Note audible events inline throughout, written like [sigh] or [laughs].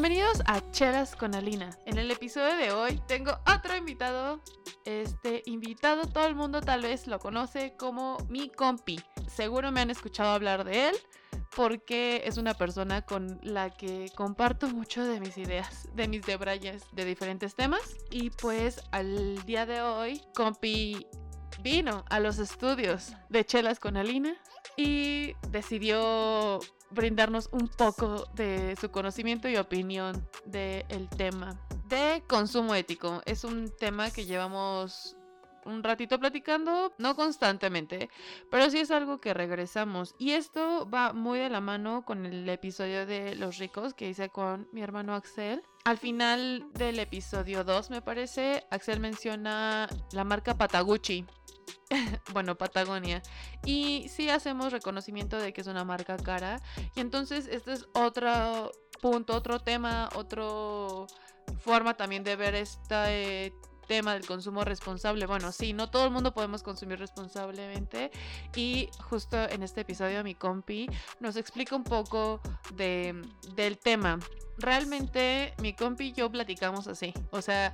Bienvenidos a Chelas con Alina. En el episodio de hoy tengo otro invitado. Este invitado todo el mundo tal vez lo conoce como mi compi. Seguro me han escuchado hablar de él porque es una persona con la que comparto mucho de mis ideas, de mis debrayes de diferentes temas. Y pues al día de hoy, compi vino a los estudios de Chelas con Alina y decidió brindarnos un poco de su conocimiento y opinión del tema de consumo ético. Es un tema que llevamos un ratito platicando, no constantemente, pero sí es algo que regresamos. Y esto va muy de la mano con el episodio de Los ricos que hice con mi hermano Axel. Al final del episodio 2, me parece, Axel menciona la marca Patagucci. [laughs] bueno, Patagonia. Y sí hacemos reconocimiento de que es una marca cara. Y entonces este es otro punto, otro tema, otra forma también de ver este tema del consumo responsable. Bueno, sí, no todo el mundo podemos consumir responsablemente. Y justo en este episodio mi compi nos explica un poco de, del tema. Realmente mi compi y yo platicamos así. O sea,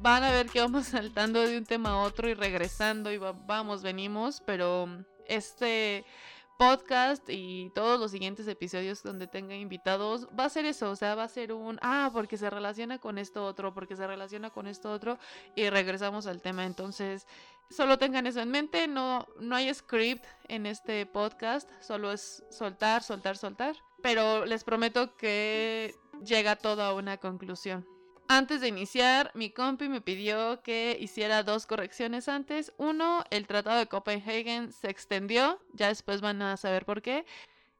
van a ver que vamos [laughs] saltando de un tema a otro y regresando y vamos, venimos, pero este podcast y todos los siguientes episodios donde tenga invitados va a ser eso, o sea, va a ser un, ah, porque se relaciona con esto otro, porque se relaciona con esto otro y regresamos al tema. Entonces, solo tengan eso en mente, no, no hay script en este podcast, solo es soltar, soltar, soltar, pero les prometo que llega toda una conclusión. Antes de iniciar, mi compi me pidió que hiciera dos correcciones antes. Uno, el Tratado de Copenhagen se extendió, ya después van a saber por qué.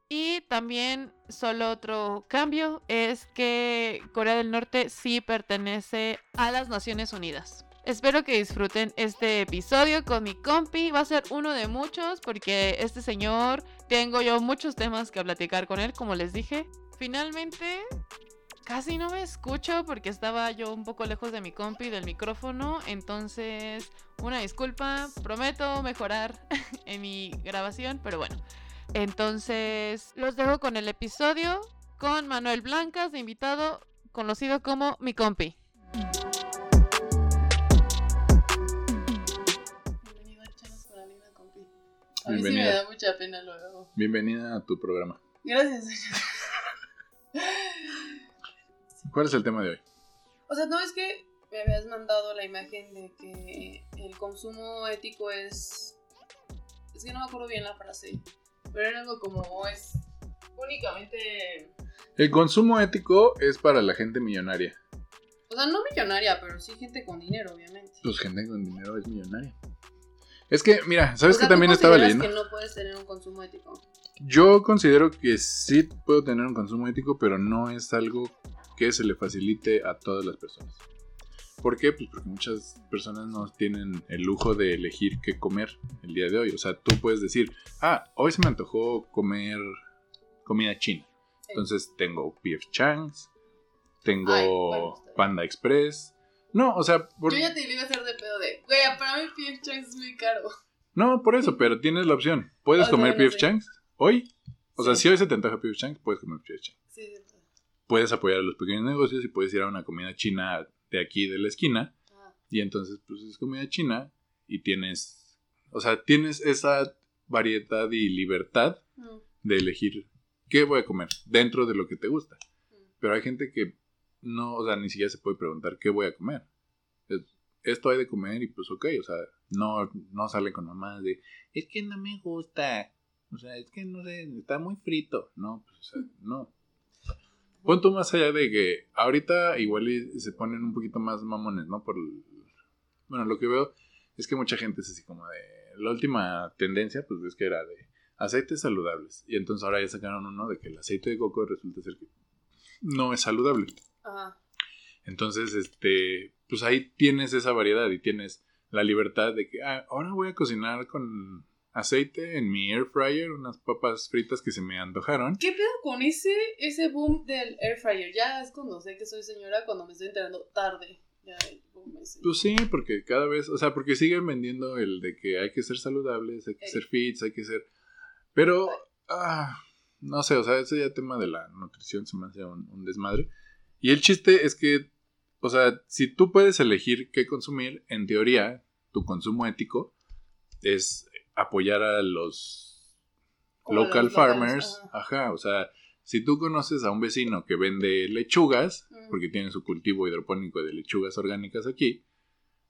Y también solo otro cambio es que Corea del Norte sí pertenece a las Naciones Unidas. Espero que disfruten este episodio con mi compi. Va a ser uno de muchos porque este señor tengo yo muchos temas que platicar con él, como les dije. Finalmente, casi no me escucho porque estaba yo un poco lejos de mi compi del micrófono. Entonces, una disculpa, prometo mejorar [laughs] en mi grabación, pero bueno. Entonces, los dejo con el episodio con Manuel Blancas, de invitado, conocido como mi compi. Bienvenido a Chanos con la compi. A mí sí me da mucha pena luego. Bienvenida a tu programa. Gracias. ¿Cuál es el tema de hoy? O sea, no es que me habías mandado la imagen de que el consumo ético es. Es que no me acuerdo bien la frase. Pero era algo como es únicamente. El consumo ético es para la gente millonaria. O sea, no millonaria, pero sí gente con dinero, obviamente. Pues gente con dinero es millonaria. Es que, mira, ¿sabes que también estaba leyendo? que no puedes tener un consumo ético? Yo considero que sí puedo tener un consumo ético, pero no es algo que se le facilite a todas las personas. ¿Por qué? Pues porque muchas personas no tienen el lujo de elegir qué comer el día de hoy. O sea, tú puedes decir, ah, hoy se me antojó comer comida china. Entonces tengo PF Changs, tengo Panda Express. No, o sea... Yo ya te iba a hacer de pedo de, güey, para mí PF Changs es muy caro. No, por eso, pero tienes la opción. ¿Puedes comer PF Changs hoy? O sea, si hoy se te antoja PF Changs, puedes comer PF Changs. Sí, sí puedes apoyar a los pequeños negocios y puedes ir a una comida china de aquí de la esquina. Ah. Y entonces, pues es comida china y tienes, o sea, tienes esa variedad y libertad mm. de elegir qué voy a comer dentro de lo que te gusta. Mm. Pero hay gente que no, o sea, ni siquiera se puede preguntar qué voy a comer. esto hay de comer y pues ok, o sea, no, no sale con mamás de, es que no me gusta, o sea, es que no sé, está muy frito. No, pues, o sea, no. Punto más allá de que ahorita igual se ponen un poquito más mamones, ¿no? Por bueno, lo que veo es que mucha gente es así como de la última tendencia, pues es que era de aceites saludables. Y entonces ahora ya sacaron uno de que el aceite de coco resulta ser que no es saludable. Ajá. Entonces, este, pues ahí tienes esa variedad y tienes la libertad de que ah, ahora voy a cocinar con aceite en mi air fryer, unas papas fritas que se me antojaron. ¿Qué pedo con ese, ese boom del air fryer? Ya es cuando sé que soy señora, cuando me estoy enterando tarde. Ya Pues sí, porque cada vez, o sea, porque siguen vendiendo el de que hay que ser saludables, hay que ser fits, hay que ser... Pero, ah, no sé, o sea, ese ya tema de la nutrición se me hace un, desmadre. Y el chiste es que, o sea, si tú puedes elegir qué consumir, en teoría, tu consumo ético es apoyar a los local farmers. Ajá, o sea, si tú conoces a un vecino que vende lechugas, porque tiene su cultivo hidropónico de lechugas orgánicas aquí,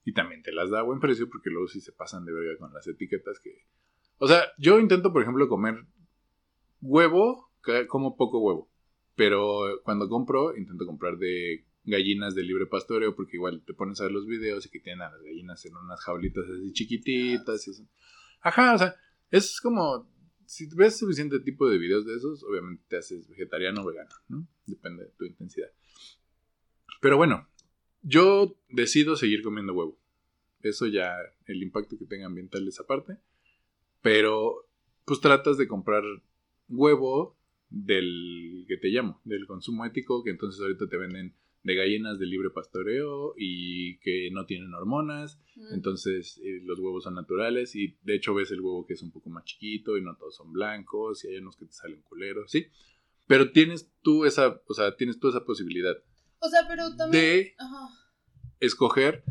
y también te las da a buen precio, porque luego sí se pasan de verga con las etiquetas que... O sea, yo intento, por ejemplo, comer huevo, como poco huevo. Pero cuando compro, intento comprar de gallinas de libre pastoreo, porque igual te pones a ver los videos y que tienen a las gallinas en unas jaulitas así chiquititas. Y Ajá, o sea, es como, si ves suficiente tipo de videos de esos, obviamente te haces vegetariano o vegano, ¿no? Depende de tu intensidad. Pero bueno, yo decido seguir comiendo huevo. Eso ya, el impacto que tenga ambiental es aparte. Pero, pues tratas de comprar huevo del que te llamo, del consumo ético, que entonces ahorita te venden de gallinas de libre pastoreo y que no tienen hormonas, entonces eh, los huevos son naturales y de hecho ves el huevo que es un poco más chiquito y no todos son blancos y hay unos que te salen culeros, ¿sí? Pero tienes tú esa, o sea, tienes tú esa posibilidad. O sea, pero también... De escoger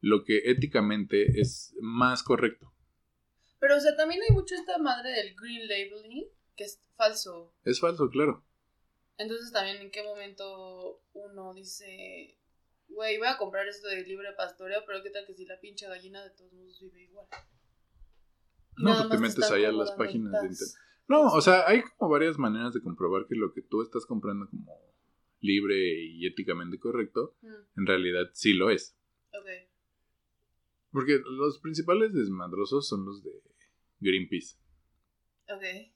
lo que éticamente es más correcto. Pero, o sea, también hay mucho esta madre del green labeling que es falso. Es falso, claro. Entonces también en qué momento uno dice, güey, voy a comprar esto de libre pastoreo, pero qué tal que si la pinche gallina de todos modos vive igual. no, pues te metes ahí a las páginas de internet. No, o sea, hay como varias maneras de comprobar que lo que tú estás comprando como libre y éticamente correcto, mm. en realidad sí lo es. Ok. Porque los principales desmadrosos son los de Greenpeace.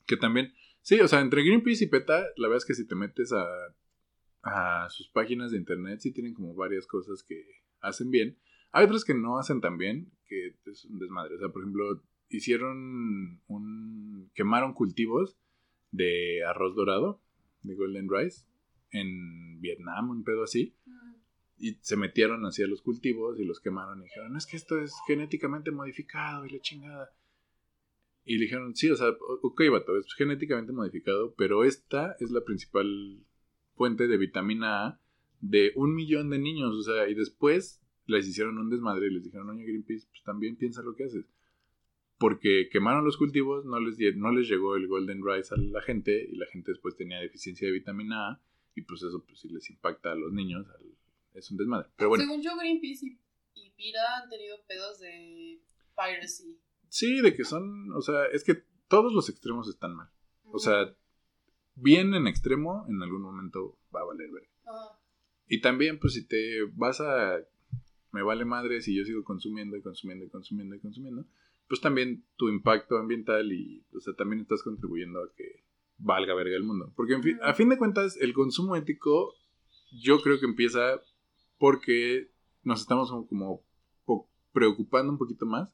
Que también, sí, o sea, entre Greenpeace y PETA, la verdad es que si te metes a, sus páginas de internet, sí tienen como varias cosas que hacen bien. Hay otras que no hacen tan bien, que es un desmadre. O sea, por ejemplo, hicieron un. quemaron cultivos de arroz dorado, de Golden Rice, en Vietnam, un pedo así. Y se metieron hacia los cultivos y los quemaron y dijeron, es que esto es genéticamente modificado y la chingada. Y le dijeron, sí, o sea, ok, vato, es genéticamente modificado, pero esta es la principal fuente de vitamina A de un millón de niños, o sea, y después les hicieron un desmadre y les dijeron, oye, Greenpeace, pues también piensa lo que haces. Porque quemaron los cultivos, no les, no les llegó el Golden Rice a la gente y la gente después tenía deficiencia de vitamina A y pues eso pues sí les impacta a los niños, es un desmadre. Pero bueno. Según yo, Greenpeace y, y Pira han tenido pedos de piracy. Sí, de que son, o sea, es que todos los extremos están mal. O sea, bien en extremo, en algún momento va a valer ver. Y también, pues si te vas a, me vale madre si yo sigo consumiendo y consumiendo y consumiendo y consumiendo, pues también tu impacto ambiental y, o sea, también estás contribuyendo a que valga verga el mundo. Porque en fin, a fin de cuentas, el consumo ético yo creo que empieza porque nos estamos como preocupando un poquito más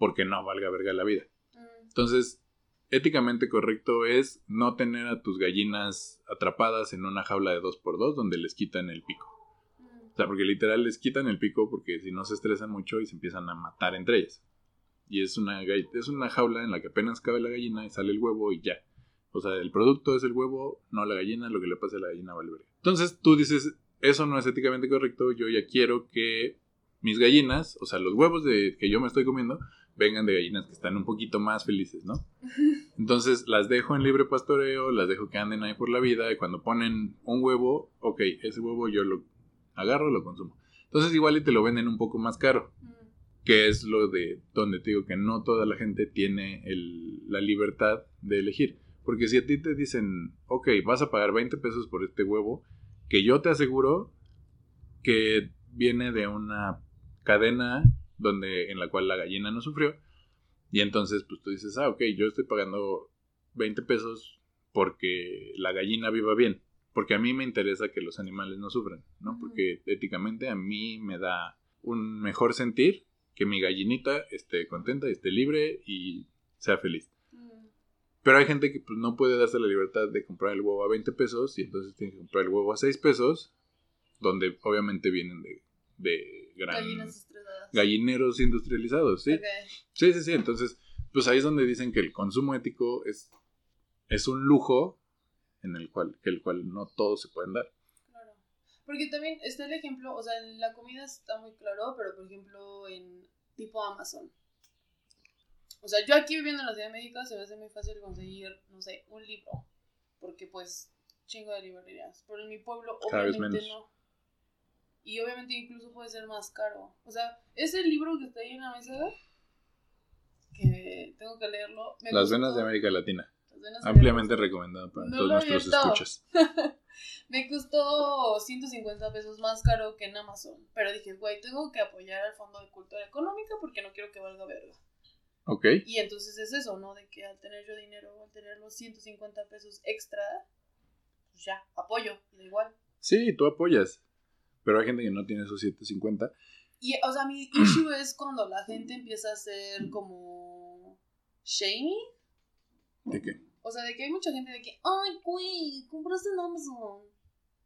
porque no valga verga la vida. Mm. Entonces, éticamente correcto es no tener a tus gallinas atrapadas en una jaula de 2x2 donde les quitan el pico. Mm. O sea, porque literal les quitan el pico porque si no se estresan mucho y se empiezan a matar entre ellas. Y es una, es una jaula en la que apenas cabe la gallina y sale el huevo y ya. O sea, el producto es el huevo, no la gallina, lo que le pase a la gallina vale verga. Entonces tú dices, eso no es éticamente correcto, yo ya quiero que mis gallinas, o sea, los huevos de, que yo me estoy comiendo, vengan de gallinas que están un poquito más felices, ¿no? [laughs] Entonces las dejo en libre pastoreo, las dejo que anden ahí por la vida y cuando ponen un huevo, ok, ese huevo yo lo agarro, lo consumo. Entonces igual y te lo venden un poco más caro, que es lo de donde te digo que no toda la gente tiene la libertad de elegir. Porque si a ti te dicen, ok, vas a pagar 20 pesos por este huevo, que yo te aseguro que viene de una cadena donde, en la cual la gallina no sufrió. Y entonces, pues tú dices, ah, ok, yo estoy pagando 20 pesos porque la gallina viva bien. Porque a mí me interesa que los animales no sufran, ¿no? Porque éticamente a mí me da un mejor sentir que mi gallinita esté contenta esté libre y sea feliz. Pero hay gente que pues, no puede darse la libertad de comprar el huevo a 20 pesos y entonces tiene que comprar el huevo a 6 pesos, donde obviamente vienen de, de gran gallineros industrializados, ¿sí? Sí, sí, sí. Entonces, pues ahí es donde dicen que el consumo ético es, es un lujo en el cual, que el cual no todos se pueden dar. Claro. Porque también está el ejemplo, o sea, en la comida está muy claro, pero por ejemplo en tipo Amazon. O sea, yo aquí viviendo en la Ciudad de México se me hace muy fácil conseguir, no sé, un libro. Porque pues, chingo de librerías. Pero en mi pueblo, obviamente no. Y obviamente incluso puede ser más caro. O sea, ese libro que está ahí en la mesa, que tengo que leerlo. Las venas de América Latina. Ampliamente recomendado para todos nuestros escuchas. [laughs] me costó 150 pesos más caro que en Amazon. Pero dije, güey, tengo que apoyar al Fondo de Cultura Económica porque no quiero que valga verga. Ok. Y entonces es eso, ¿no? De que al tener yo dinero, al tener los 150 pesos extra, pues ya, apoyo, da igual. Sí, tú apoyas. Pero hay gente que no tiene esos 150. Y, o sea, mi issue es cuando la gente empieza a ser como shaming. ¿De qué? O sea, de que hay mucha gente de que, ay, güey, compraste en Amazon.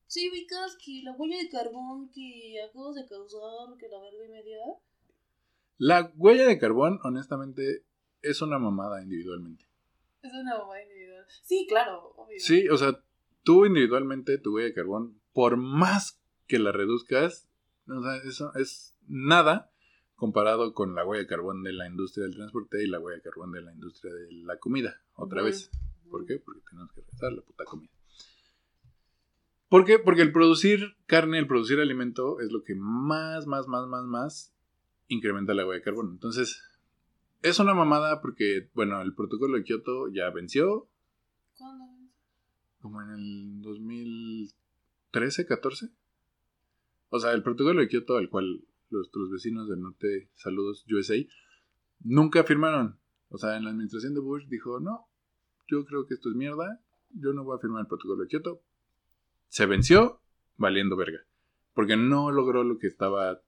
Sí, ubicas que la huella de carbón que acabas de causar, que la verga y media. La huella de carbón, honestamente, es una mamada individualmente. Es una mamada individual. Sí, claro, obvio. Sí, o sea, tú individualmente, tu huella de carbón, por más que la reduzcas, o sea, eso es nada comparado con la huella de carbón de la industria del transporte y la huella de carbón de la industria de la comida, otra vez. ¿Por qué? Porque tenemos que regresar la puta comida. ¿Por qué? Porque el producir carne, el producir alimento es lo que más, más, más, más, más incrementa la huella de carbono. Entonces, es una mamada porque, bueno, el protocolo de Kioto ya venció. ¿Cuándo? Como en el 2013, 14. O sea, el protocolo de Kioto al cual nuestros vecinos del norte, saludos USA, nunca firmaron. O sea, en la administración de Bush dijo, no, yo creo que esto es mierda, yo no voy a firmar el protocolo de Kioto. Se venció valiendo verga, porque no logró lo que estaba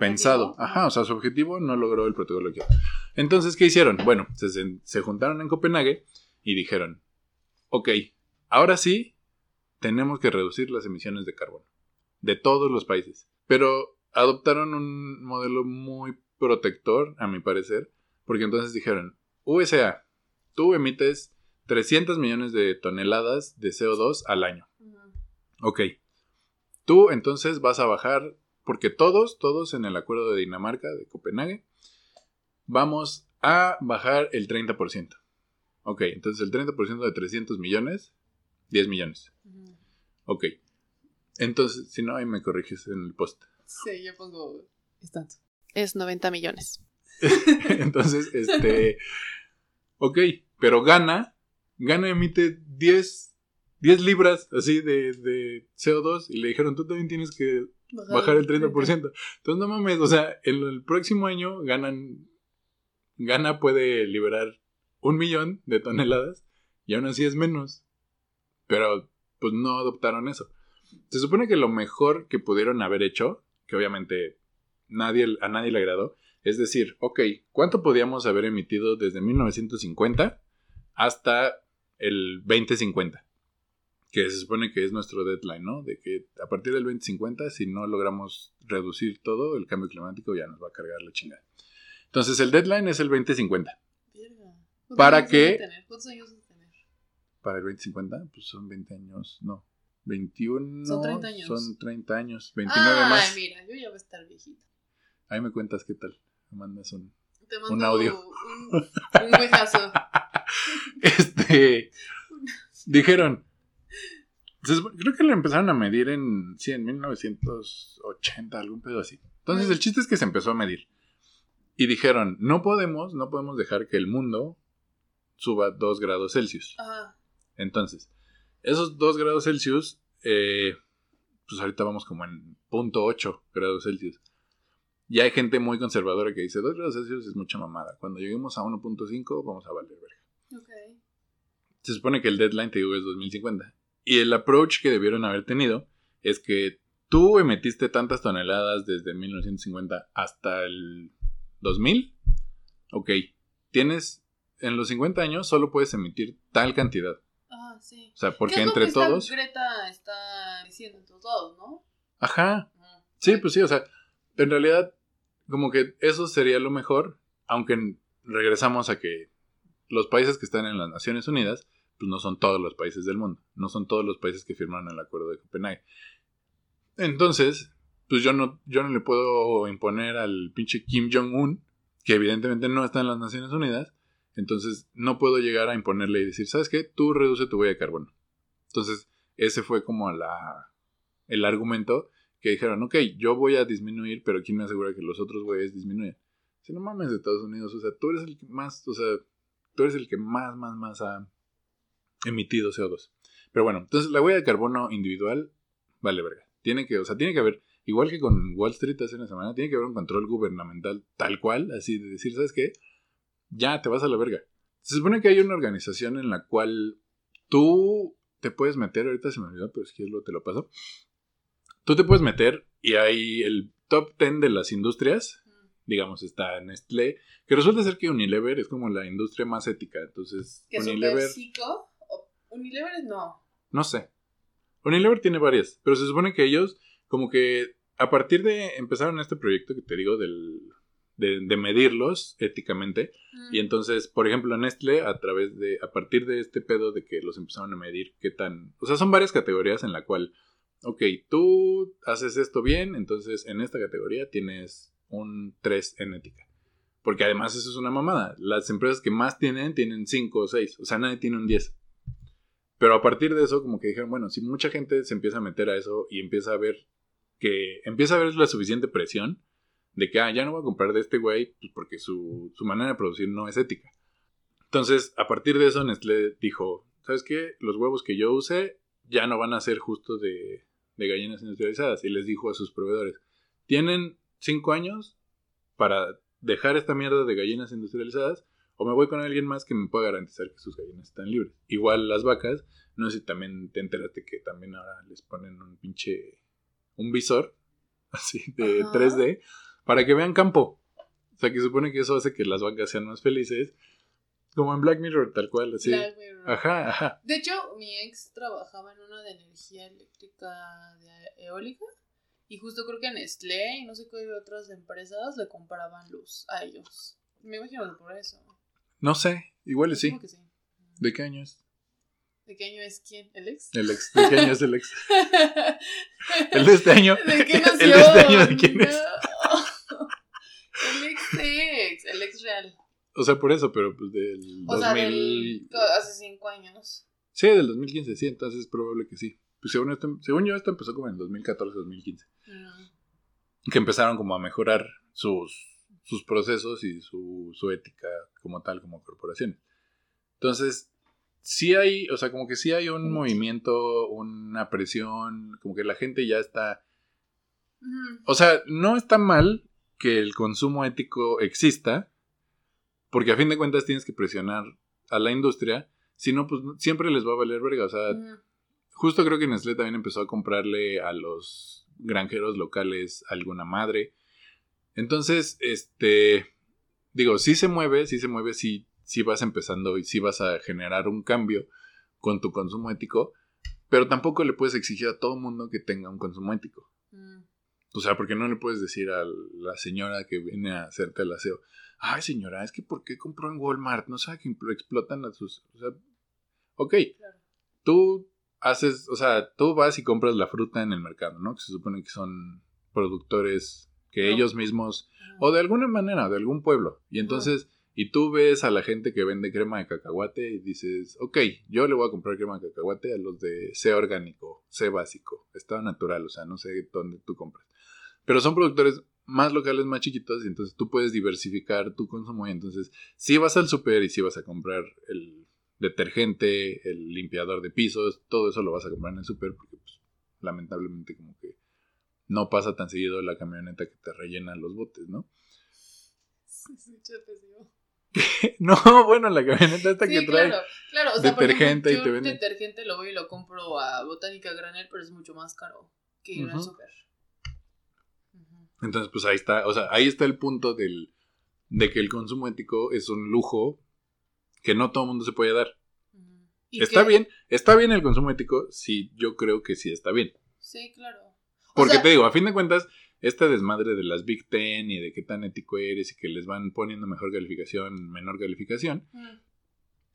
pensado. Ajá, o sea, su objetivo no logró el protocolo de Kioto. Entonces, ¿qué hicieron? Bueno, se, se juntaron en Copenhague y dijeron, ok, ahora sí tenemos que reducir las emisiones de carbono de todos los países. Pero adoptaron un modelo muy protector, a mi parecer, porque entonces dijeron, USA, tú emites 300 millones de toneladas de CO2 al año. Ok. Tú entonces vas a bajar, porque todos, todos en el acuerdo de Dinamarca, de Copenhague, vamos a bajar el 30%. Ok, entonces el 30% de 300 millones, 10 millones. Ok. Entonces, si no, ahí me corriges en el post. [laughs] Sí, yo pongo... Es tanto. Es 90 millones. [laughs] entonces, este... Ok, pero gana Gana emite 10, 10 libras así de, de, CO2 y le dijeron, tú también tienes que bajar, el 30%. Entonces, no mames, o sea, en el próximo año ganan, Gana puede liberar un millón de toneladas y aún así es menos. Pero, pues no adoptaron eso. Se supone que lo mejor que pudieron haber hecho, que obviamente nadie, a nadie le agradó, es decir, ok, ¿cuánto podíamos haber emitido desde 1950 hasta el 2050, que se supone que es nuestro deadline, ¿no? De que a partir del 2050, si no logramos reducir todo, el cambio climático ya nos va a cargar la chingada. Entonces el deadline es el 2050. ¿Para qué? ¿Cuántos años vas a tener? Para el 2050, pues son 20 años, no. 21. Son 30 años. Son 30 años, 29 más. Ay, mira, yo ya voy a estar viejito. Ahí me cuentas qué tal. Me mandas un, Te mando un audio. Un, un huejazo. [laughs] este. dijeron. Creo que le empezaron a medir en. Sí, en 1980, algún pedo así. Entonces, el chiste es que se empezó a medir. Y dijeron: No podemos, no podemos dejar que el mundo suba 2 grados Celsius. Entonces, esos 2 grados Celsius. Eh, pues ahorita vamos como en punto 8 grados Celsius. Y hay gente muy conservadora que dice 2 grados Celsius es mucha mamada. Cuando lleguemos a 1.5 vamos a valer verga. Se supone que el deadline, te digo, es 2050. Y el approach que debieron haber tenido es que tú emitiste tantas toneladas desde 1950 hasta el 2000. Ok, tienes, en los 50 años solo puedes emitir tal cantidad. Sí. O sea, porque entre todos... Greta está diciendo entre todos, ¿no? Ajá. Sí, pues sí, o sea, en realidad, como que eso sería lo mejor, aunque regresamos a que los países que están en las Naciones Unidas, pues no son todos los países del mundo, no son todos los países que firmaron el acuerdo de Copenhague. Entonces, pues yo no, yo no le puedo imponer al pinche Kim Jong-un, que evidentemente no está en las Naciones Unidas, entonces no puedo llegar a imponerle y decir, ¿sabes qué? Tú reduce tu huella de carbono. Entonces, ese fue como la, el argumento que dijeron, ok, yo voy a disminuir, pero ¿quién me asegura que los otros güeyes disminuyan? Si no mames, de Estados Unidos, o sea, tú eres el que más, o sea, tú eres el que más, más, más ha emitido CO2. Pero bueno, entonces la huella de carbono individual, vale, verga. Tiene que, o sea, tiene que haber, igual que con Wall Street hace una semana, tiene que haber un control gubernamental tal cual, así de decir, ¿sabes qué? Ya te vas a la verga. Se supone que hay una organización en la cual tú te puedes meter, ahorita se me olvidó, pero es que lo, te lo paso. Tú te puedes meter y hay el top 10 de las industrias, digamos, está Nestlé, que resulta ser que Unilever es como la industria más ética, entonces... ¿Que Unilever... Unilever no. No sé. Unilever tiene varias, pero se supone que ellos, como que a partir de empezaron este proyecto que te digo del, de, medirlos éticamente, y entonces, por ejemplo, Nestlé, a través de, a partir de este pedo de que los empezaron a medir, qué tan, o sea, son varias categorías en la cual, ok, tú haces esto bien, entonces en esta categoría tienes un 3 en ética. Porque además eso es una mamada. Las empresas que más tienen tienen 5 o 6. O sea, nadie tiene un 10. Pero a partir de eso, como que dijeron, bueno, si mucha gente se empieza a meter a eso y empieza a ver que empieza a ver la suficiente presión de que, ah, ya no voy a comprar de este güey pues porque su, manera de producir no es ética. Entonces, a partir de eso, Nestlé dijo, ¿sabes qué? Los huevos que yo use ya no van a ser justo de, de gallinas industrializadas. Y les dijo a sus proveedores, tienen cinco años para dejar esta mierda de gallinas industrializadas o me voy con alguien más que me pueda garantizar que sus gallinas están libres. Igual las vacas, no sé si también te enteraste que también ahora les ponen un pinche, un visor, [laughs] así, de 3D, para que vean campo. O sea, que supone que eso hace que las vacas sean más felices. Como en Black Mirror, tal cual, así. Black Mirror. Ajá, ajá. De hecho, mi ex trabajaba en una de energía eléctrica de eólica. Y justo creo que en Nestlé y no sé qué otras empresas le compraban luz a ellos. Me imagino que por eso. No sé, igual sí. sí. ¿De qué año es? ¿De qué año es quién? ¿El ex? El ex. ¿De qué año es el ex? [laughs] ¿El de este año? ¿De qué nació? [laughs] ¿El de este año de quién es? Ex ex, el ex real. O sea, por eso, pero pues del o 2000... sea, del... hace cinco años. Sí, del 2015, sí, entonces es probable que sí. Pues según, esto, según yo, esto empezó como en 2014, 2015. Mm. Que empezaron como a mejorar sus sus procesos y su, su ética como tal, como corporación. Entonces, sí hay, o sea, como que sí hay un movimiento, una presión, como que la gente ya está... O sea, no está mal que el consumo ético exista, porque a fin de cuentas tienes que presionar a la industria, si no, pues siempre les va a valer verga. O sea, justo creo que Nestlé también empezó a comprarle a los granjeros locales alguna madre. Entonces, este, digo, si se mueve, si se mueve, si, si vas empezando y si vas a generar un cambio con tu consumo ético, pero tampoco le puedes exigir a todo mundo que tenga un consumo ético. Mm. O sea, porque no le puedes decir a la señora que viene a hacerte el aseo, ay señora, es que ¿por qué compró en Walmart? No sabe que explotan a sus... O sea, ok, tú haces, o sea, tú vas y compras la fruta en el mercado, ¿no? Que se supone que son productores que ellos mismos, o de alguna manera, de algún pueblo. Y entonces, y tú ves a la gente que vende crema de cacahuate y dices, ok, yo le voy a comprar crema de cacahuate a los de C orgánico, C básico, estado natural, o sea, no sé dónde tú compras. Pero son productores más locales, más chiquitos, y entonces tú puedes diversificar tu consumo. Y entonces, si vas al super y si vas a comprar el detergente, el limpiador de pisos, todo eso lo vas a comprar en el super, porque pues, lamentablemente como que no pasa tan seguido la camioneta que te rellena los botes, ¿no? Sí, sí, [laughs] no, bueno, la camioneta esta que trae claro, claro. O sea, detergente y te vende. detergente lo voy y lo compro a Botánica Granel, pero es mucho más caro que ir al super. Entonces, pues ahí está, o sea, ahí está el punto del, de que el consumo ético es un lujo que no todo el mundo se puede dar. Está bien, está bien el consumo ético, sí, yo creo que sí está bien. Sí, claro. Porque te digo, a fin de cuentas, este desmadre de las Big Ten y de qué tan ético eres y que les van poniendo mejor calificación, menor calificación. Mm.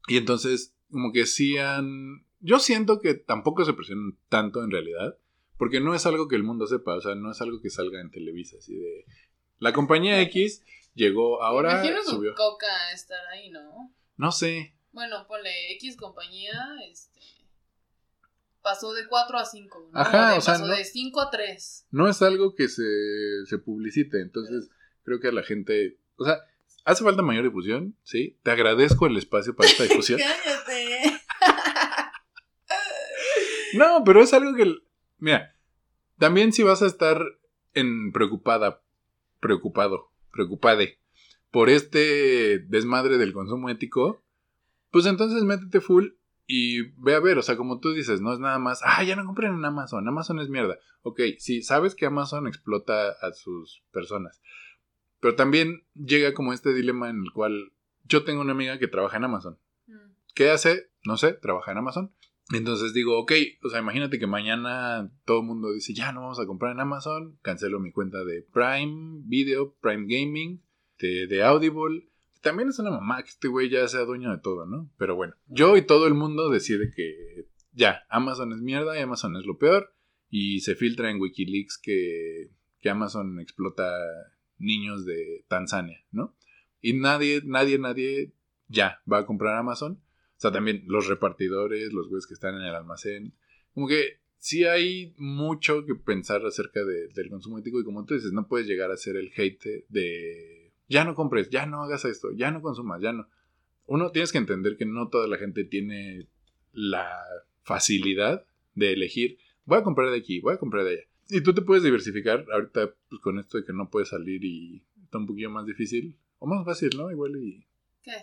Y entonces, como que sí han... Yo siento que tampoco se presionan tanto en realidad, Porque no es algo que el mundo sepa, o sea, no es algo que salga en Televisa, así de... La compañía X llegó ahora... Imagino subió. Coca estar ahí, ¿no? No sé. Bueno, ponle X compañía, este... Pasó de 4 a 5. ¿no? Ajá, o sea, pasó de 5 a 3. No es algo que se, se publicite, entonces creo que a la gente... O sea, hace falta mayor difusión, ¿sí? Te agradezco el espacio para esta [laughs] difusión. Cállate. [laughs] no, pero es algo que Mira, también si vas a estar en preocupada, preocupado, preocupade por este desmadre del consumo ético, pues entonces métete full y ve a ver, o sea, como tú dices, no es nada más, ah, ya no compren en Amazon, Amazon es mierda. Ok, sí, sabes que Amazon explota a sus personas, pero también llega como este dilema en el cual yo tengo una amiga que trabaja en Amazon. Mm. ¿Qué hace? No sé, trabaja en Amazon. Entonces digo, ok, o sea, imagínate que mañana todo el mundo dice, ya no vamos a comprar en Amazon, cancelo mi cuenta de Prime Video, Prime Gaming, de, Audible. También es una mamá que este güey ya sea dueño de todo, ¿no? Pero bueno, yo y todo el mundo decide que ya, Amazon es mierda y Amazon es lo peor. Y se filtra en Wikileaks que, que Amazon explota niños de Tanzania, ¿no? Y nadie, nadie, nadie ya va a comprar Amazon. O sea, también los repartidores, los güeyes que están en el almacén. Como que sí hay mucho que pensar acerca del consumo ético y como tú dices, no puedes llegar a ser el hate de ya no compres, ya no hagas esto, ya no consumas, ya no. Uno tienes que entender que no toda la gente tiene la facilidad de elegir, voy a comprar de aquí, voy a comprar de allá. Y tú te puedes diversificar ahorita pues, con esto de que no puedes salir y está un poquito más difícil o más fácil, ¿no? Igual y... ¿Qué?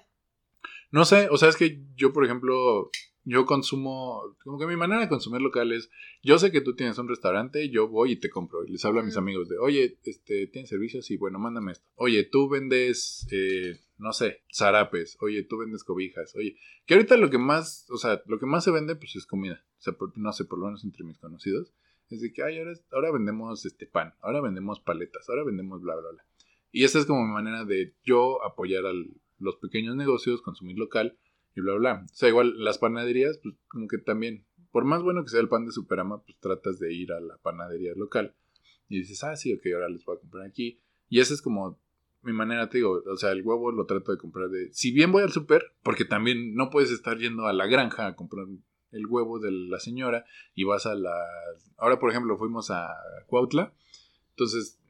No sé, o sea, es que yo, por ejemplo, yo consumo, como que mi manera de consumir local es, yo sé que tú tienes un restaurante, yo voy y te compro. Y les hablo a mis amigos de, oye, este, ¿tienes servicios? Y bueno, mándame esto. Oye, tú vendes, eh, no sé, zarapes. Oye, tú vendes cobijas. Oye, que ahorita lo que más, o sea, lo que más se vende, pues es comida. O sea, no sé, por lo menos entre mis conocidos. Es de que, ay, ahora, ahora vendemos este pan, ahora vendemos paletas, ahora vendemos bla, bla, bla. Y esa es como mi manera de yo apoyar al, los pequeños negocios, consumir local y bla, bla. O sea, igual las panaderías, pues como que también, por más bueno que sea el pan de Superama, pues tratas de ir a la panadería local y dices, ah, sí, ok, ahora les voy a comprar aquí. Y esa es como mi manera, te digo, o sea, el huevo lo trato de comprar de... Si bien voy al super, porque también no puedes estar yendo a la granja a comprar el huevo de la señora y vas a la... Ahora, por ejemplo, fuimos a Cuautla, entonces...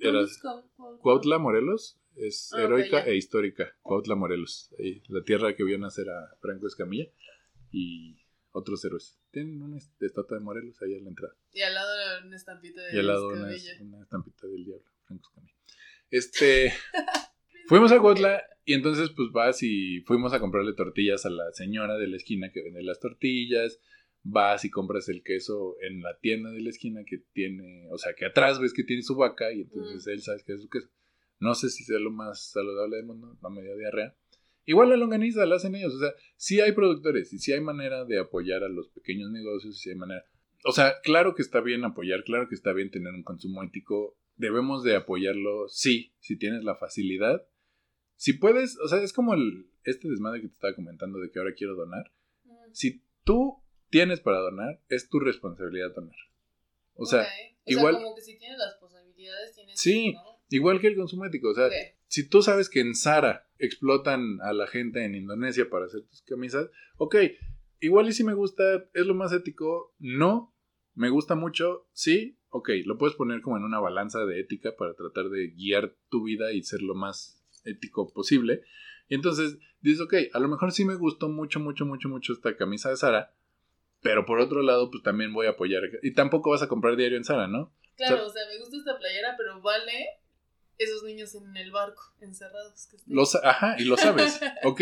Eras... Cuautla, Morelos, es ah, heroica e histórica. Cuautla Morelos. Ahí, la tierra que vio nacer a Franco Escamilla y otros héroes. Tienen una estatua de Morelos ahí a la entrada. Y al lado una estampita de Y al lado una, una, estampita del diablo, Franco Escamilla. Este. [laughs] fuimos a Cuautla y entonces, pues vas y fuimos a comprarle tortillas a la señora de la esquina que vende las tortillas. Vas y compras el queso en la tienda de la esquina que tiene, o sea, que atrás ves que tiene su vaca y entonces él sabe que es su queso. No sé si sea lo más saludable del mundo, la media diarrea. Igual la longaniza la hacen ellos. O sea, sí hay productores y sí hay manera de apoyar a los pequeños negocios, sí hay manera. O sea, claro que está bien apoyar, claro que está bien tener un consumo ético. Debemos de apoyarlo, sí, si tienes la facilidad. Si puedes, o sea, es como el, este desmadre que te estaba comentando de que ahora quiero donar. Si tú tienes para donar, es tu responsabilidad donar. O sea, igual. como que si tienes las posibilidades, tienes. Sí, Igual que el consumo ético. O sea, si tú sabes que en Zara explotan a la gente en Indonesia para hacer tus camisas, ok, igual y si me gusta, es lo más ético. No, me gusta mucho, sí, ok, lo puedes poner como en una balanza de ética para tratar de guiar tu vida y ser lo más ético posible. Y entonces dices, ok, a lo mejor sí me gustó mucho, mucho, mucho, mucho esta camisa de Sara, pero por otro lado, pues también voy a apoyar. Y tampoco vas a comprar diario en Sara, ¿no? Claro, o sea, me gusta esta playera, pero vale esos niños en el barco, encerrados. Que los, ajá, y lo sabes. [laughs] ok.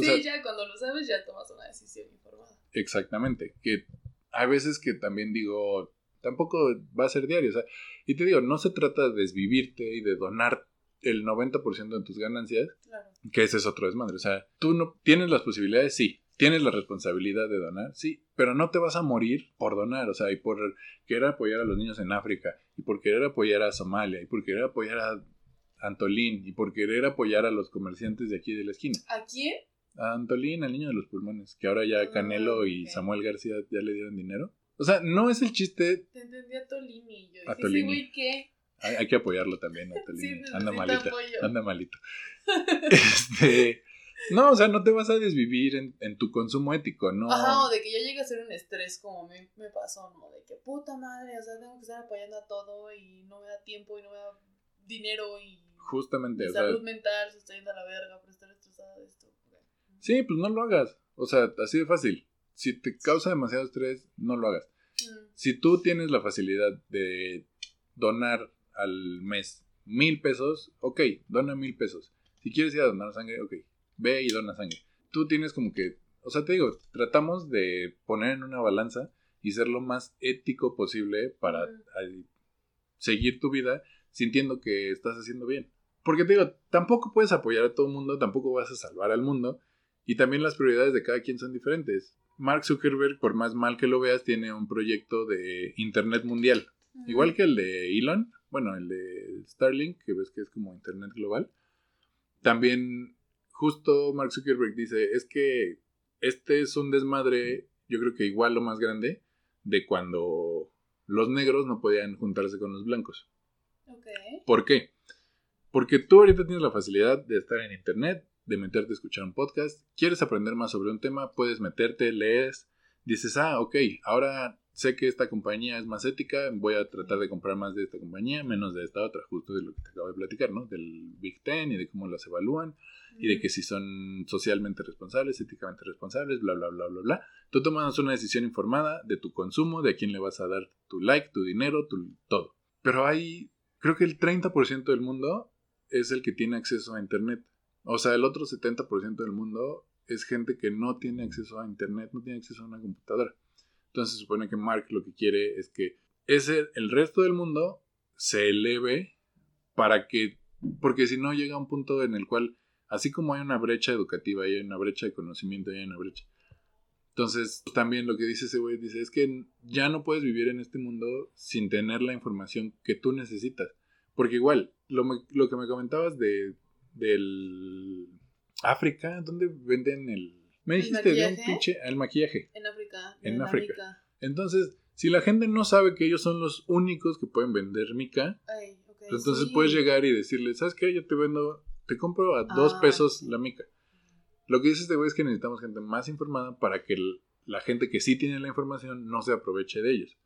sí, ya cuando lo sabes ya tomas una decisión informada. Exactamente. Que hay veces que también digo, tampoco va a ser diario. O sea, y te digo, no se trata de desvivirte y de donar el 90% de tus ganancias, claro. que ese es otro desmadre. O sea, tú no tienes las posibilidades, sí. Tienes la responsabilidad de donar, sí, pero no te vas a morir por donar, o sea, y por querer apoyar a los niños en África, y por querer apoyar a Somalia, y por querer apoyar a Antolín y por querer apoyar a los comerciantes de aquí de la esquina. ¿A quién? A Antolín, el niño de los pulmones, que ahora ya ah, Canelo y Samuel García ya le dieron dinero. O sea, no es el chiste. Te entendí a Tolini. Yo a Tolini. güey, ¿qué? Hay, que apoyarlo también [laughs] a Tolini. anda malito. Anda malito. [laughs] este. No, o sea, no te vas a desvivir en, en, tu consumo ético, ¿no? Ajá, o de que ya llegue a ser un estrés como me, me pasó, ¿no? De que puta madre, o sea, tengo que estar apoyando a todo y no me da tiempo y no me da dinero y. Justamente, o sea. Salud mental se está yendo a la verga por estar estresada de esto. Sí, pues no lo hagas. O sea, así de fácil. Si te causa demasiado estrés, no lo hagas. Mm. Si tú tienes la facilidad de donar al mes mil pesos, ok, dona mil pesos. Si quieres ir a donar sangre, ok, ve y dona sangre. Tú tienes como que, o sea, te digo, tratamos de poner en una balanza y ser lo más ético posible para seguir tu vida sintiendo que estás haciendo bien. Porque te digo, tampoco puedes apoyar a todo el mundo, tampoco vas a salvar al mundo y también las prioridades de cada quien son diferentes. Mark Zuckerberg, por más mal que lo veas, tiene un proyecto de Internet mundial. Igual que el de Elon, bueno, el de Starlink, que ves que es como Internet global. También justo Mark Zuckerberg dice, es que este es un desmadre, yo creo que igual lo más grande, de cuando los negros no podían juntarse con los blancos. ¿Por qué? Porque tú ahorita tienes la facilidad de estar en Internet, de meterte a escuchar un podcast. ¿Quieres aprender más sobre un tema? Puedes meterte, lees, dices, ah, ok, ahora sé que esta compañía es más ética, voy a tratar de comprar más de esta compañía, menos de esta otra, justo de lo que te acabo de platicar, ¿no? Del Big Ten y de cómo las evalúan y de que si son socialmente responsables, éticamente responsables, bla, bla, bla, bla, bla. Tú tomas una decisión informada de tu consumo, de a quién le vas a dar tu like, tu dinero, tu todo. Pero hay, creo que el 30% del mundo es el que tiene acceso a Internet. O sea, el otro 70% del mundo es gente que no tiene acceso a Internet, no tiene acceso a una computadora. Entonces se supone que Mark lo que quiere es que ese, el resto del mundo se eleve para que, porque si no llega un punto en el cual, así como hay una brecha educativa hay una brecha de conocimiento hay una brecha. Entonces, también lo que dice ese güey, dice, es que ya no puedes vivir en este mundo sin tener la información que tú necesitas. Porque igual, lo, lo que me comentabas de del África, ¿dónde venden el... Me dijiste de un pinche... El maquillaje. En África. En, África. Entonces, si la gente no sabe que ellos son los únicos que pueden vender mica, entonces puedes llegar y decirle, ¿sabes qué? Yo te vendo, te compro a dos ah, pesos la mica. Lo que dice este güey es que necesitamos gente más informada para que la gente que sí tiene la información no se aproveche de ellos.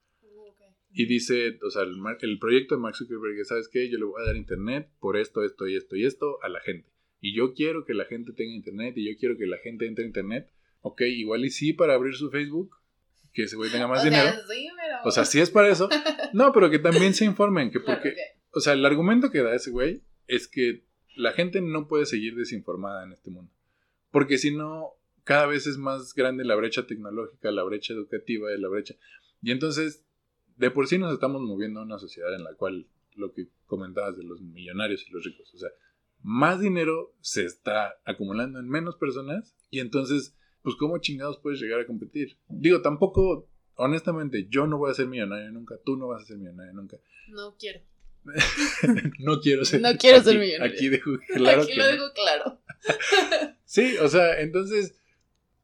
Y dice, o sea, el, el proyecto de Mark Zuckerberg, ¿sabes qué? Yo le voy a dar internet por esto, esto y esto y esto a la gente. Y yo quiero que la gente tenga internet y yo quiero que la gente entre a internet. Ok, igual y sí para abrir su Facebook, que ese güey tenga más [laughs] dinero. O sea, sí es para eso. [laughs] No, pero que también se informen, que porque... O sea, el argumento que da ese güey es que la gente no puede seguir desinformada en este mundo. Porque si no, cada vez es más grande la brecha tecnológica, la brecha educativa, la brecha... Y entonces de por sí nos estamos moviendo a una sociedad en la cual lo que comentabas de los millonarios y los ricos, o sea, más dinero se está acumulando en menos personas y entonces, pues cómo chingados puedes llegar a competir. Digo, tampoco, honestamente, yo no voy a ser millonario nunca, tú no vas a ser millonario nunca. No quiero. [laughs] no quiero ser No quiero ser millonario. Aquí dejo [laughs] claro. Aquí lo dejo claro. [laughs] sí, o sea, entonces,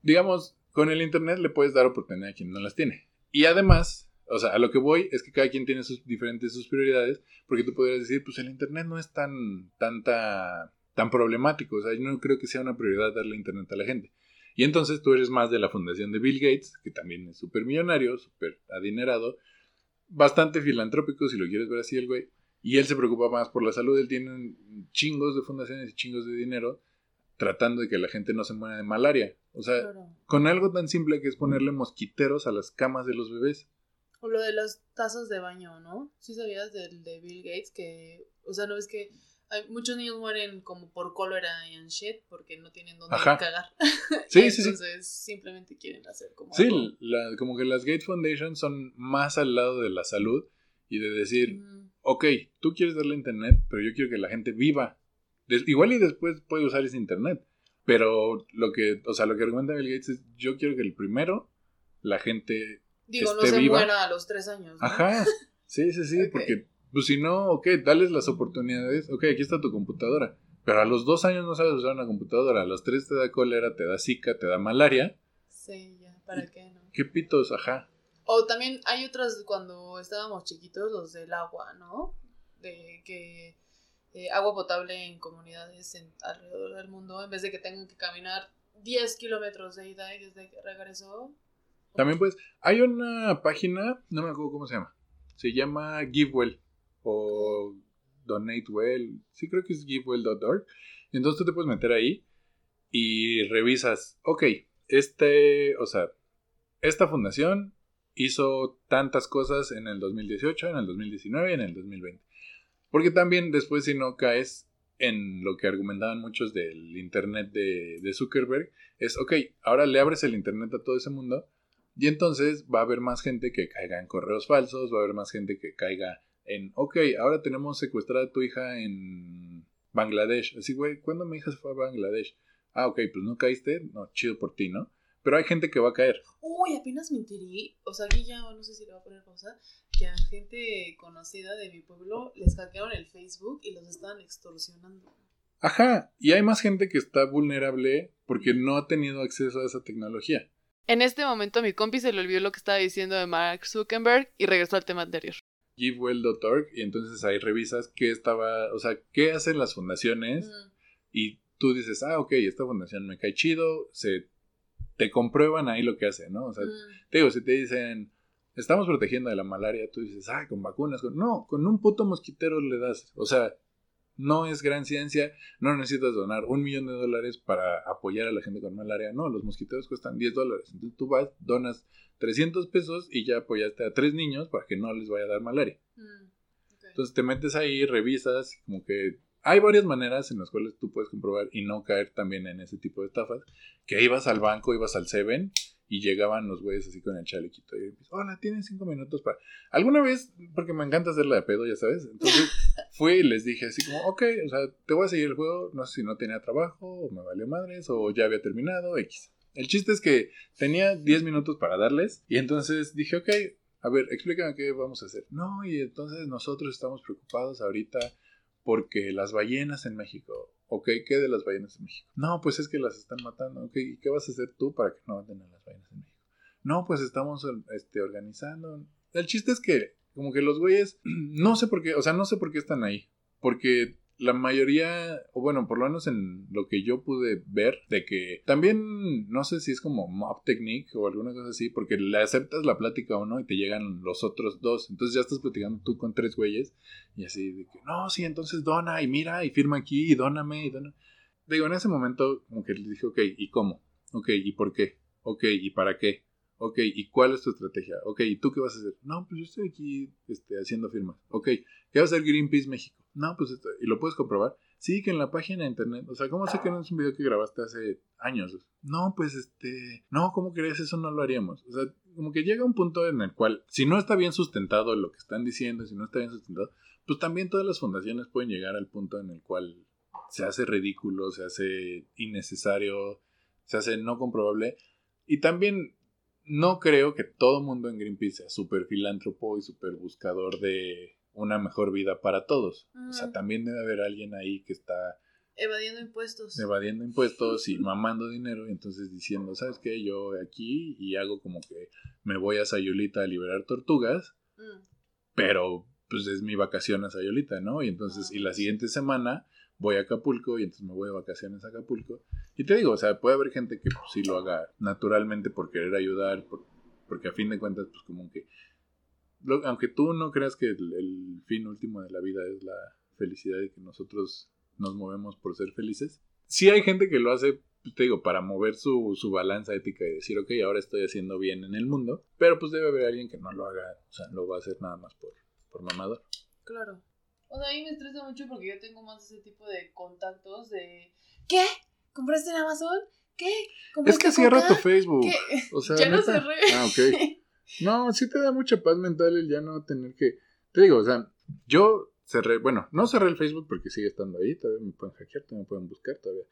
digamos, con el internet le puedes dar oportunidad a quien no las tiene. Y además, o sea, a lo que voy es que cada quien tiene sus diferentes sus prioridades, porque tú podrías decir, pues el internet no es tan tanta tan problemático, o sea, yo no creo que sea una prioridad darle internet a la gente. Y entonces tú eres más de la fundación de Bill Gates, que también es súper millonario, súper adinerado, bastante filantrópico, si lo quieres ver así el güey, y él se preocupa más por la salud, él tiene chingos de fundaciones y chingos de dinero tratando de que la gente no se muera de malaria. O sea, con algo tan simple que es ponerle mosquiteros a las camas de los bebés. O lo de las tazas de baño, ¿no? Sí sabías del de Bill Gates que, o sea, no ves que hay, muchos niños mueren como por cólera y shit porque no tienen dónde cagar. Sí, [laughs] sí, sí. Entonces simplemente quieren hacer como. Sí, como que las Gates Foundation son más al lado de la salud y de decir, ok, tú quieres darle internet, pero yo quiero que la gente viva. Igual y después puede usar ese internet. Pero lo que, o sea, lo que argumenta Bill Gates es, yo quiero que el primero la gente Digo, no se muera a los tres años. Ajá. Sí, sí, sí, porque pues si no, ok, dales las oportunidades. Ok, aquí está tu computadora. Pero a los dos años no sabes usar una computadora. A los tres te da cólera, te da zika, te da malaria. Sí, ya, ¿para qué no? ¿Qué pitos? Ajá. O también hay otras cuando estábamos chiquitos, los del agua, ¿no? De que eh, agua potable en comunidades en, alrededor del mundo, en vez de que tengan que caminar 10 kilómetros de ida y desde que regresó. También pues, hay una página, no me acuerdo cómo se llama, se llama GiveWell o DonateWell, sí creo que es givewell.org. Entonces tú te puedes meter ahí y revisas, ok, este, o sea, esta fundación hizo tantas cosas en el 2018, en el 2019 y en el 2020. Porque también después si no caes en lo que argumentaban muchos del Internet de, Zuckerberg, es, ok, ahora le abres el Internet a todo ese mundo y entonces va a haber más gente que caiga en correos falsos, va a haber más gente que caiga en, ok, ahora tenemos secuestrada a tu hija en Bangladesh. Así, güey, ¿cuándo mi hija se fue a Bangladesh? Ah, ok, pues no caíste, no, chido por ti, ¿no? Pero hay gente que va a caer. Uy, apenas me enteré, o sea, aquí ya no sé si le va a poner pausa, que a gente conocida de mi pueblo les hackearon el Facebook y los estaban extorsionando. Ajá, y hay más gente que está vulnerable porque no ha tenido acceso a esa tecnología. En este momento mi compi se le olvidó lo que estaba diciendo de Mark Zuckerberg y regresó al tema anterior. Givewell.org y entonces ahí revisas qué estaba, o sea, qué hacen las fundaciones y tú dices, ah, ok, esta fundación me cae chido, se te comprueban ahí lo que hacen, ¿no? O sea, mm. te digo, si te dicen, estamos protegiendo de la malaria, tú dices, ah, con vacunas, no, con un puto mosquitero le das, o sea, no es gran ciencia, no necesitas donar un millón de dólares para apoyar a la gente con malaria, no, los mosquiteros cuestan 10 dólares, entonces tú vas, donas 300 pesos y ya apoyaste a tres niños para que no les vaya a dar malaria. Mm, entonces te metes ahí, revisas, como que hay varias maneras en las cuales tú puedes comprobar y no caer también en ese tipo de estafas. Que ibas al banco, ibas al Seven y llegaban los güeyes así con el chalequito y hola, tienes cinco minutos para... Alguna vez, porque me encanta hacerla de pedo, ya sabes, entonces [laughs] fui y les dije así como, ok, o sea, te voy a seguir el juego, no sé si no tenía trabajo o me valió madres o ya había terminado, X. El chiste es que tenía 10 minutos para darles y entonces dije, ok, a ver, explícame qué vamos a hacer. No, y entonces nosotros estamos preocupados ahorita porque las ballenas en México, ok, ¿qué de las ballenas en México? No, pues es que las están matando, ok, ¿y qué vas a hacer tú para que no maten a las ballenas en México? No, pues estamos este, organizando. El chiste es que, como que los güeyes, [clears throat] no sé por qué, o sea, no sé por qué están ahí, porque la mayoría, o bueno, por lo menos en lo que yo pude ver, de que también no sé si es como mob technique o alguna cosa así, porque le aceptas la plática o no y te llegan los otros dos. Entonces ya estás platicando tú con tres güeyes y así de que, no, sí, entonces dona y mira y firma aquí y dóname y dona. Digo, en ese momento como que le dije, ok, ¿y cómo? Ok, ¿y por qué? Ok, ¿y para qué? Ok, ¿y cuál es tu estrategia? Ok, ¿y tú qué vas a hacer? No, pues yo estoy aquí este, haciendo firmas. Ok, ¿qué va a hacer Greenpeace México? No, pues esto, ¿y lo puedes comprobar? Sí, que en la página de internet, o sea, ¿cómo sé que no es un video que grabaste hace años? No, pues este, no, ¿cómo crees? Eso no lo haríamos. O sea, como que llega un punto en el cual, si no está bien sustentado lo que están diciendo, si no está bien sustentado, pues también todas las fundaciones pueden llegar al punto en el cual se hace ridículo, se hace innecesario, se hace no comprobable. Y también no creo que todo mundo en Greenpeace sea súper filántropo y súper buscador de una mejor vida para todos. O sea, también debe haber alguien ahí que está evadiendo impuestos. Evadiendo [laughs] impuestos y mamando dinero y entonces diciendo, ¿sabes qué? Yo aquí y hago como que me voy a Sayulita a liberar tortugas, mm. pero pues es mi vacación a Sayulita, ¿no? Y entonces, y la ah, siguiente semana voy a Acapulco y entonces me voy de vacaciones a Acapulco. Y te digo, o sea, puede haber gente que pues, sí lo haga naturalmente por querer ayudar, porque a fin de cuentas, pues como que aunque tú no creas que el, fin último de la vida es la felicidad y que nosotros nos movemos por ser felices, sí hay gente que lo hace, te digo, para mover su, su balanza ética y decir, ok, ahora estoy haciendo bien en el mundo, pero pues debe haber alguien que no lo haga, o sea, lo va a hacer nada más por, por mamador. Claro. O sea, a mí me estresa mucho porque yo tengo más ese tipo de contactos de, ¿qué? ¿Compraste en Amazon? ¿Qué? Es que cierra tu Facebook. O sea, [laughs] ya no cerré. Ah, ok. No, sí te da mucha paz mental el ya no tener que. Te digo, o sea, yo cerré, bueno, no cerré el Facebook porque sigue estando ahí, todavía me pueden hackear, todavía me pueden buscar, todavía.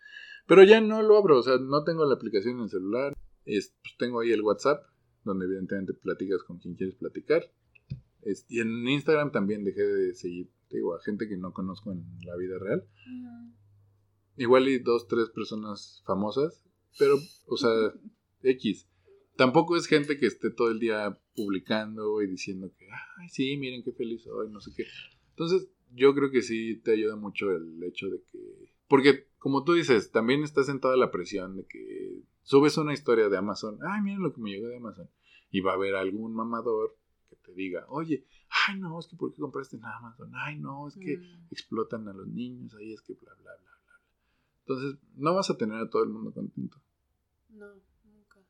Pero ya no lo abro, o sea, no tengo la aplicación en el celular, es, pues tengo ahí el WhatsApp, donde evidentemente platicas con quien quieres platicar. y en Instagram también dejé de seguir, te digo, a gente que no conozco en la vida real. Igual y dos, tres personas famosas, pero, o sea, [laughs] X. tampoco es gente que esté todo el día publicando y diciendo que, ay, sí, miren qué feliz soy, no sé qué. Entonces, yo creo que sí te ayuda mucho el hecho de que... Porque, como tú dices, también estás en toda la presión de que subes una historia de Amazon, ay, miren lo que me llegó de Amazon, y va a haber algún mamador que te diga, oye, ay, no, es que ¿por qué compraste en Amazon? Ay, no, es que mm. explotan a los niños, ahí es que bla, bla, bla, bla. Entonces, no vas a tener a todo el mundo contento. No, nunca.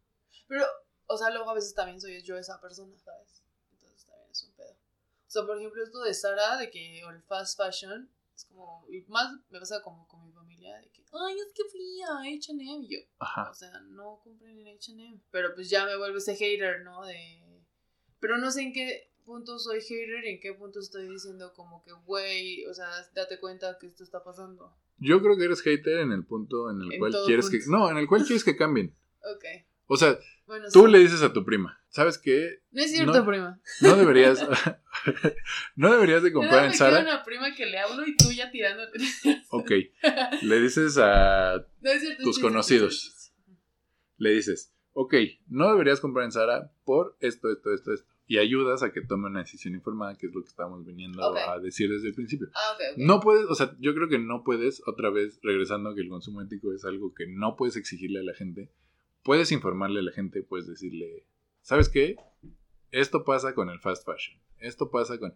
Pero, o sea, luego a veces también soy yo esa persona, ¿sabes? Entonces también es un pedo. O sea, por ejemplo, esto de Sara, de que el fast fashion, es como, y más me pasa como con mi familia, de que, ay, es que fui a H&M, yo, Ajá. o sea, no compré en H&M, pero pues ya me vuelvo ese hater, ¿no? De, pero no sé en qué punto soy hater y en qué punto estoy diciendo como que, güey, o sea, date cuenta que esto está pasando. Yo creo que eres hater en el punto en el cual quieres que... No, en el cual quieres que cambien. [laughs] ok. O sea, tú le dices a tu prima, ¿sabes qué? No es cierto, prima. No deberías... [laughs] no deberías de comprar en Sara. una prima que le hablo y tú ya tirando. [laughs] ok. Le dices a tus conocidos. Le dices, ok, no deberías comprar en Sara por esto, esto, esto, esto y ayudas a que tome una decisión informada, que es lo que estamos viniendo a decir desde el principio. Ah, no puedes, o sea, yo creo que no puedes, otra vez, regresando a que el consumo ético es algo que no puedes exigirle a la gente, puedes informarle a la gente, puedes decirle, ¿sabes qué? Esto pasa con el fast fashion, esto pasa con...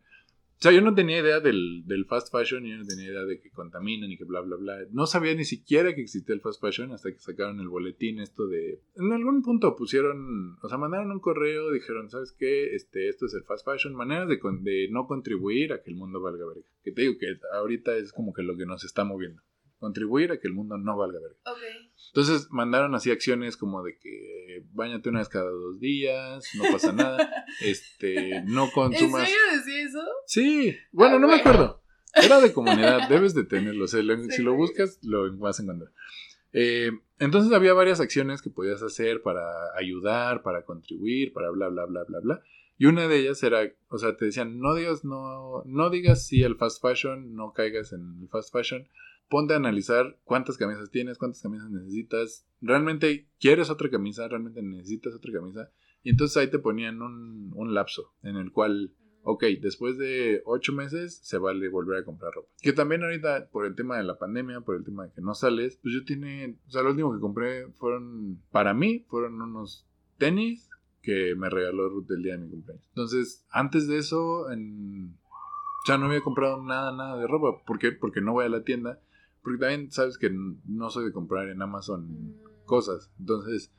O sea, yo no tenía idea del, fast fashion, yo no tenía idea de que contaminan y que bla, bla, bla. No sabía ni siquiera que existía el fast fashion hasta que sacaron el boletín esto de... En algún punto pusieron, o sea, mandaron un correo, dijeron, ¿sabes qué? Este, esto es el fast fashion, maneras de, de no contribuir a que el mundo valga verga. Que te digo que ahorita es como que lo que nos está moviendo contribuir a que el mundo no valga verga. Entonces mandaron así acciones como de que bañate una vez cada dos días, no pasa nada, [laughs] este, no consumas. ¿En serio decía eso? Sí, bueno, ah, no me acuerdo. Era de comunidad, debes de tenerlo. si lo buscas, lo vas a encontrar. Eh, entonces había varias acciones que podías hacer para ayudar, para contribuir, para bla, bla, bla, bla, bla. Y una de ellas era, o sea, te decían, no digas, no, no digas sí al fast fashion, no caigas en el fast fashion, ponte a analizar cuántas camisas tienes, cuántas camisas necesitas. ¿Realmente quieres otra camisa? ¿Realmente necesitas otra camisa? Y entonces ahí te ponían un, un lapso en el cual, ok, después de ocho meses se vale volver a comprar ropa. Que también ahorita, por el tema de la pandemia, por el tema de que no sales, pues yo tiene, o sea, lo último que compré fueron, para mí, fueron unos tenis que me regaló Ruth el día de mi cumpleaños. Entonces, antes de eso, en... ya no había comprado nada, nada de ropa. ¿Por qué? Porque no voy a la tienda porque también sabes que no soy de comprar en Amazon mm. cosas. Entonces,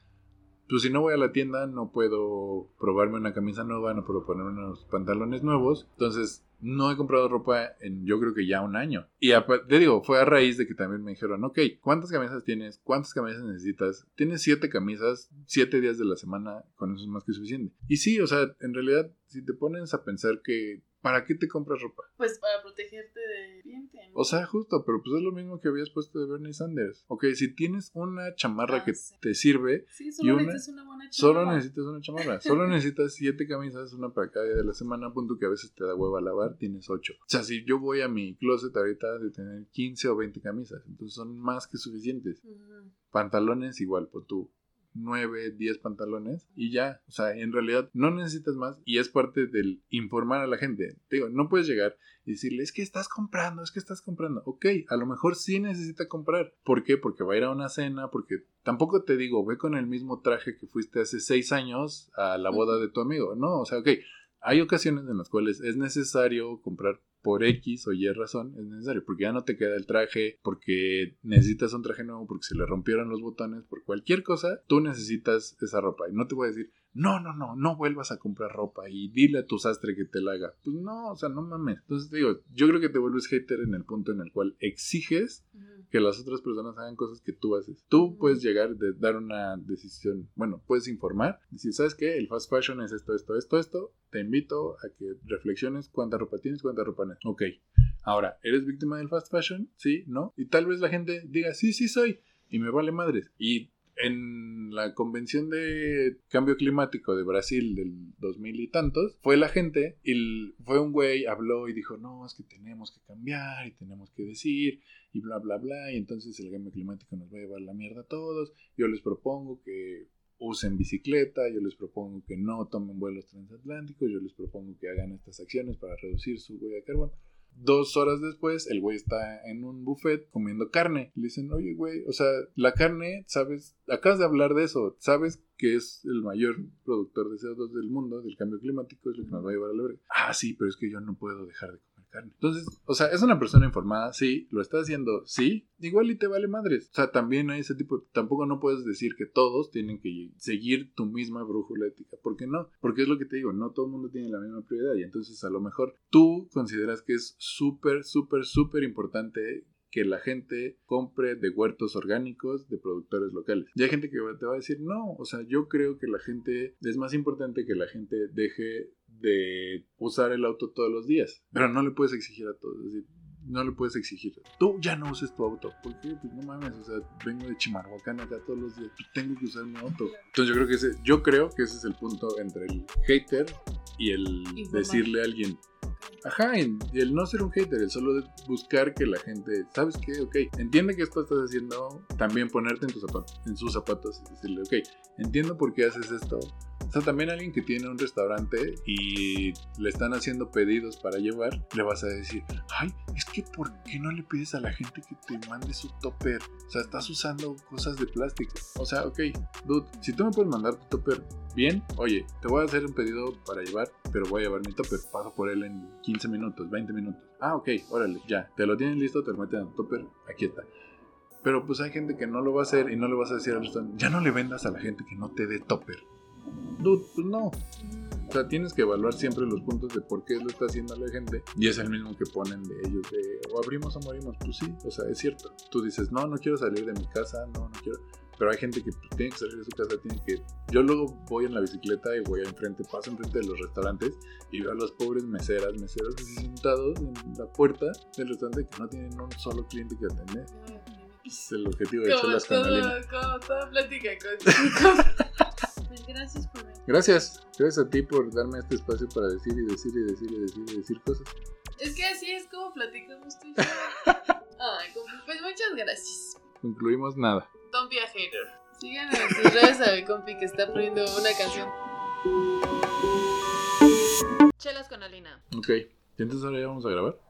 pues si no voy a la tienda, no puedo probarme una camisa nueva, no puedo poner unos pantalones nuevos. Entonces, no he comprado ropa en yo creo que ya un año. Y te digo, fue a raíz de que también me dijeron, ok, ¿cuántas camisas tienes? ¿Cuántas camisas necesitas? Tienes siete camisas, siete días de la semana, con eso es más que suficiente. Y sí, o sea, en realidad, si te pones a pensar que ¿Para qué te compras ropa? Pues para protegerte de viento. O sea, justo, pero pues es lo mismo que habías puesto de Bernie Sanders. Ok, si tienes una chamarra ah, que te sirve. Sí, solo necesitas una buena chamarra. Solo necesitas una chamarra. solo [laughs] necesitas siete camisas, una para cada día de la semana. Punto que a veces te da hueva lavar, tienes ocho. O sea, si yo voy a mi closet ahorita de tener 15 o 20 camisas, entonces son más que suficientes. Pantalones igual, pues tú 9, 10 pantalones y ya, o sea, en realidad no necesitas más y es parte del informar a la gente. Te digo, no puedes llegar y decirle, es que estás comprando, es que estás comprando. Ok, a lo mejor sí necesita comprar. ¿Por qué? Porque va a ir a una cena, porque tampoco te digo, ve con el mismo traje que fuiste hace 6 años a la boda de tu amigo. No, o sea, ok, hay ocasiones en las cuales es necesario comprar por X o Y razón es necesario, porque ya no te queda el traje, porque necesitas un traje nuevo, porque se le rompieron los botones, por cualquier cosa, tú necesitas esa ropa. Y no te voy a decir, no, no, no, no vuelvas a comprar ropa y dile a tu sastre que te la haga. Pues no, o sea, no mames. Entonces te digo, yo creo que te vuelves hater en el punto en el cual exiges que las otras personas hagan cosas que tú haces. Tú puedes llegar de dar una decisión, bueno, puedes informar, decir, ¿sabes qué? El fast fashion es esto, esto, esto, esto. Te invito a que reflexiones cuánta ropa tienes, cuánta ropa no. Ok. Ahora, ¿eres víctima del fast fashion? Sí, ¿no? Y tal vez la gente diga, sí, sí soy. Y me vale madres. Y en la convención de cambio climático de Brasil del 2000 y tantos, fue la gente y fue un güey, habló y dijo, no, es que tenemos que cambiar y tenemos que decir y bla, bla, bla, y entonces el cambio climático nos va a llevar la mierda a todos. Yo les propongo que usen bicicleta, yo les propongo que no tomen vuelos transatlánticos, yo les propongo que hagan estas acciones para reducir su huella de carbono. Dos horas después, el güey está en un buffet comiendo carne. Le dicen, oye, güey, o sea, la carne, ¿sabes? Acabas de hablar de eso. ¿Sabes que es el mayor productor de CO2 del mundo, del cambio climático? Es lo que nos va a llevar a la verga. Ah, sí, pero es que yo no puedo dejar de entonces, o sea, es una persona informada, sí, lo está haciendo, sí, igual y te vale madres. O sea, también hay ese tipo, tampoco no puedes decir que todos tienen que seguir tu misma brújula ética. ¿Por qué no? Porque es lo que te digo, no todo el mundo tiene la misma prioridad y entonces a lo mejor tú consideras que es súper, súper, súper importante que la gente compre de huertos orgánicos de productores locales. Y hay gente que te va a decir, no, o sea, yo creo que la gente, es más importante que la gente deje de usar el auto todos los días. Pero no le puedes exigir a todos. Es decir, no le puedes exigir. Tú ya no uses tu auto. ¿Por qué? Pues no mames, o sea, vengo de Chimarhuacán acá todos los días. Pues tengo que usar mi auto. Entonces yo creo que ese, yo creo que ese es el punto entre el hater y el decirle a alguien, Ajá, y el no ser un hater, el solo buscar que la gente, ¿sabes qué? Ok, entiende que esto estás haciendo, también ponerte en, tus zapatos, en sus zapatos y decirle, ok, entiendo por qué haces esto. O sea, también alguien que tiene un restaurante y le están haciendo pedidos para llevar, le vas a decir, ay, es que ¿por qué no le pides a la gente que te mande su topper? O sea, estás usando cosas de plástico. O sea, ok, dude, si tú me puedes mandar tu topper bien, oye, te voy a hacer un pedido para llevar, pero voy a llevar mi topper, paso por él en 15 minutos, 20 minutos. Ah, ok, órale, ya, te lo tienes listo, te lo meten en topper, aquí está. Pero pues hay gente que no lo va a hacer y no le vas a decir al restaurante, ya no le vendas a la gente que no te dé topper. Dude, pues no. O sea, tienes que evaluar siempre los puntos de por qué lo está haciendo la gente. Y es el mismo que ponen de ellos de o abrimos o morimos. Pues sí, o sea, es cierto. Tú dices, no, no quiero salir de mi casa, no, no quiero. Pero hay gente que pues, tiene que salir de su casa, tiene que... Yo luego voy en la bicicleta y voy enfrente, paso enfrente de los restaurantes y veo a los pobres meseras, meseros sentados en la puerta del restaurante que no tienen un solo cliente que atender. Es el objetivo de Chelas con Como toda plática con... [laughs] Gracias por Gracias. Gracias a ti por darme este espacio para decir y decir y decir y decir y decir cosas. Es que así es como platicamos tú y yo. [laughs] Ay, pues muchas gracias. Concluimos nada. Don Viajero. Sigan en sus redes a mi compi que está poniendo una canción. Chelas con Alina. Ok. ¿Y entonces ahora ya vamos a grabar?